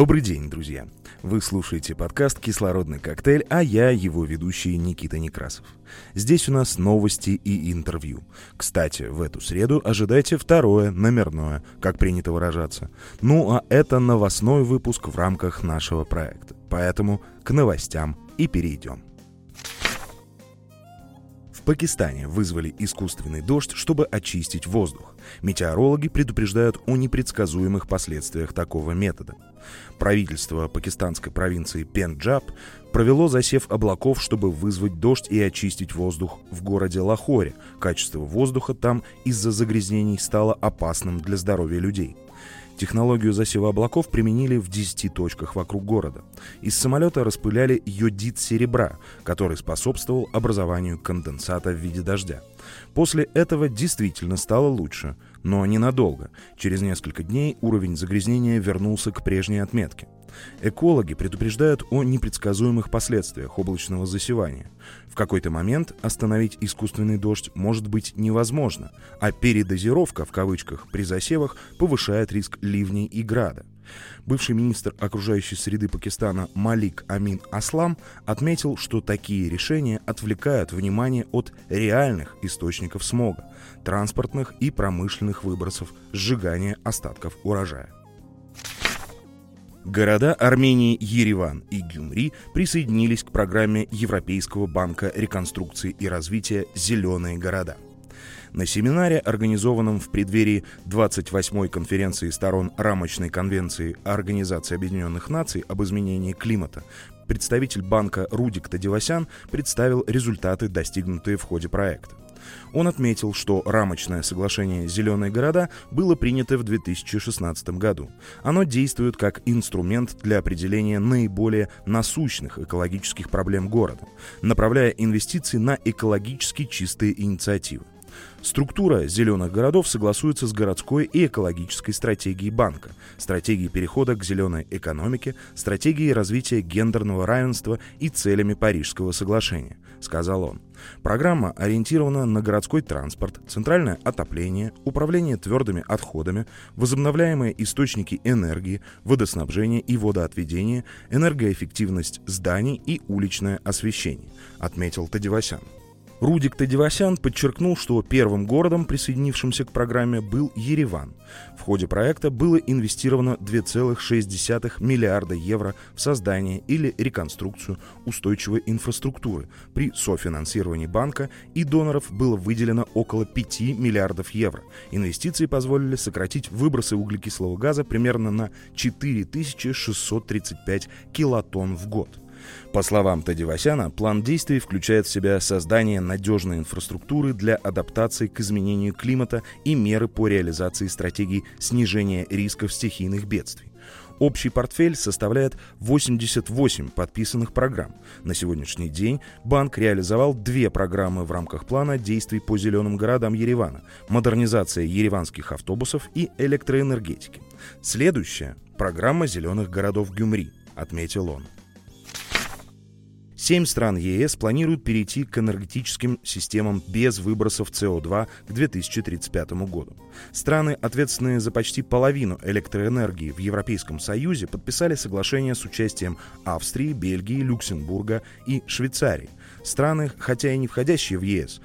Добрый день, друзья! Вы слушаете подкаст «Кислородный коктейль», а я его ведущий Никита Некрасов. Здесь у нас новости и интервью. Кстати, в эту среду ожидайте второе, номерное, как принято выражаться. Ну а это новостной выпуск в рамках нашего проекта. Поэтому к новостям и перейдем. В Пакистане вызвали искусственный дождь, чтобы очистить воздух. Метеорологи предупреждают о непредсказуемых последствиях такого метода. Правительство пакистанской провинции Пенджаб провело засев облаков, чтобы вызвать дождь и очистить воздух в городе Лахоре. Качество воздуха там из-за загрязнений стало опасным для здоровья людей. Технологию засева облаков применили в 10 точках вокруг города. Из самолета распыляли йодид серебра, который способствовал образованию конденсата в виде дождя. После этого действительно стало лучше, но ненадолго. Через несколько дней уровень загрязнения вернулся к прежней отметке. Экологи предупреждают о непредсказуемых последствиях облачного засевания. В какой-то момент остановить искусственный дождь может быть невозможно, а передозировка в кавычках при засевах повышает риск ливней и града. Бывший министр окружающей среды Пакистана Малик Амин Аслам отметил, что такие решения отвлекают внимание от реальных источников смога, транспортных и промышленных выбросов, сжигания остатков урожая. Города Армении Ереван и Гюмри присоединились к программе Европейского банка реконструкции и развития «Зеленые города». На семинаре, организованном в преддверии 28-й конференции сторон рамочной конвенции Организации Объединенных Наций об изменении климата, представитель банка Рудик Тадевасян представил результаты, достигнутые в ходе проекта. Он отметил, что рамочное соглашение «Зеленые города» было принято в 2016 году. Оно действует как инструмент для определения наиболее насущных экологических проблем города, направляя инвестиции на экологически чистые инициативы. Структура зеленых городов согласуется с городской и экологической стратегией банка, стратегией перехода к зеленой экономике, стратегией развития гендерного равенства и целями Парижского соглашения, сказал он. Программа ориентирована на городской транспорт, центральное отопление, управление твердыми отходами, возобновляемые источники энергии, водоснабжение и водоотведение, энергоэффективность зданий и уличное освещение, отметил Тадевасян. Рудик Тадевасян подчеркнул, что первым городом, присоединившимся к программе, был Ереван. В ходе проекта было инвестировано 2,6 миллиарда евро в создание или реконструкцию устойчивой инфраструктуры. При софинансировании банка и доноров было выделено около 5 миллиардов евро. Инвестиции позволили сократить выбросы углекислого газа примерно на 4635 килотонн в год. По словам Тадевасяна, план действий включает в себя создание надежной инфраструктуры для адаптации к изменению климата и меры по реализации стратегий снижения рисков стихийных бедствий. Общий портфель составляет 88 подписанных программ. На сегодняшний день банк реализовал две программы в рамках плана действий по зеленым городам Еревана – модернизация ереванских автобусов и электроэнергетики. Следующая – программа зеленых городов Гюмри, отметил он. Семь стран ЕС планируют перейти к энергетическим системам без выбросов СО2 к 2035 году. Страны, ответственные за почти половину электроэнергии в Европейском Союзе, подписали соглашение с участием Австрии, Бельгии, Люксембурга и Швейцарии. Страны, хотя и не входящие в ЕС,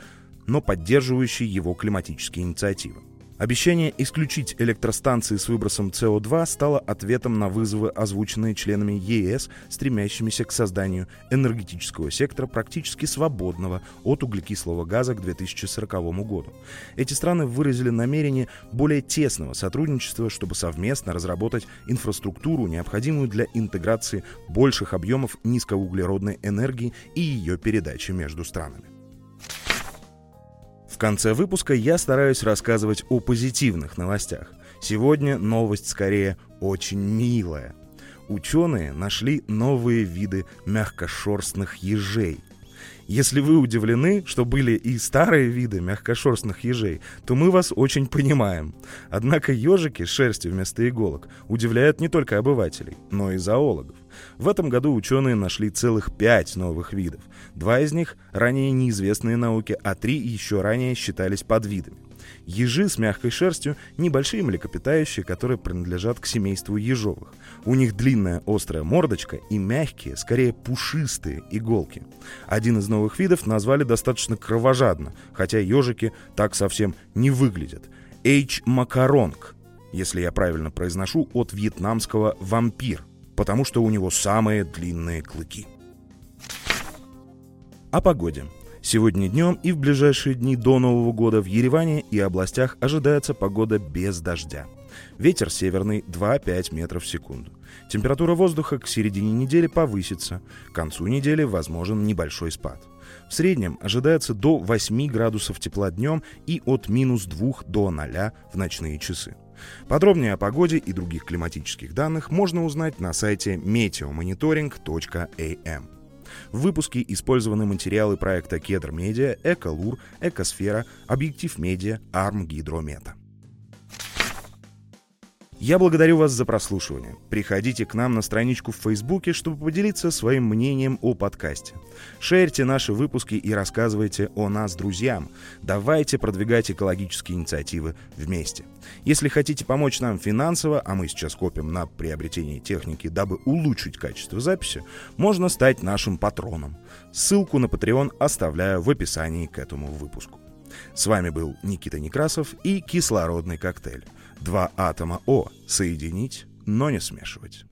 но поддерживающие его климатические инициативы. Обещание исключить электростанции с выбросом СО2 стало ответом на вызовы, озвученные членами ЕС, стремящимися к созданию энергетического сектора практически свободного от углекислого газа к 2040 году. Эти страны выразили намерение более тесного сотрудничества, чтобы совместно разработать инфраструктуру, необходимую для интеграции больших объемов низкоуглеродной энергии и ее передачи между странами. В конце выпуска я стараюсь рассказывать о позитивных новостях. Сегодня новость скорее очень милая. Ученые нашли новые виды мягкошерстных ежей – если вы удивлены, что были и старые виды мягкошерстных ежей, то мы вас очень понимаем. Однако ежики с шерстью вместо иголок удивляют не только обывателей, но и зоологов. В этом году ученые нашли целых пять новых видов. Два из них ранее неизвестные науке, а три еще ранее считались подвидами. Ежи с мягкой шерстью – небольшие млекопитающие, которые принадлежат к семейству ежовых. У них длинная острая мордочка и мягкие, скорее пушистые иголки. Один из новых видов назвали достаточно кровожадно, хотя ежики так совсем не выглядят. H. макаронг, если я правильно произношу, от вьетнамского «вампир», потому что у него самые длинные клыки. О погоде. Сегодня днем и в ближайшие дни до Нового года в Ереване и областях ожидается погода без дождя. Ветер северный 2-5 метров в секунду. Температура воздуха к середине недели повысится. К концу недели возможен небольшой спад. В среднем ожидается до 8 градусов тепла днем и от минус 2 до 0 в ночные часы. Подробнее о погоде и других климатических данных можно узнать на сайте meteomonitoring.am. В выпуске использованы материалы проекта Кедр Медиа, Эколур, Экосфера, Объектив Медиа, Арм Гидромета. Я благодарю вас за прослушивание. Приходите к нам на страничку в Фейсбуке, чтобы поделиться своим мнением о подкасте. Шерьте наши выпуски и рассказывайте о нас друзьям. Давайте продвигать экологические инициативы вместе. Если хотите помочь нам финансово, а мы сейчас копим на приобретение техники, дабы улучшить качество записи, можно стать нашим патроном. Ссылку на Patreon оставляю в описании к этому выпуску. С вами был Никита Некрасов и кислородный коктейль. Два атома О соединить, но не смешивать.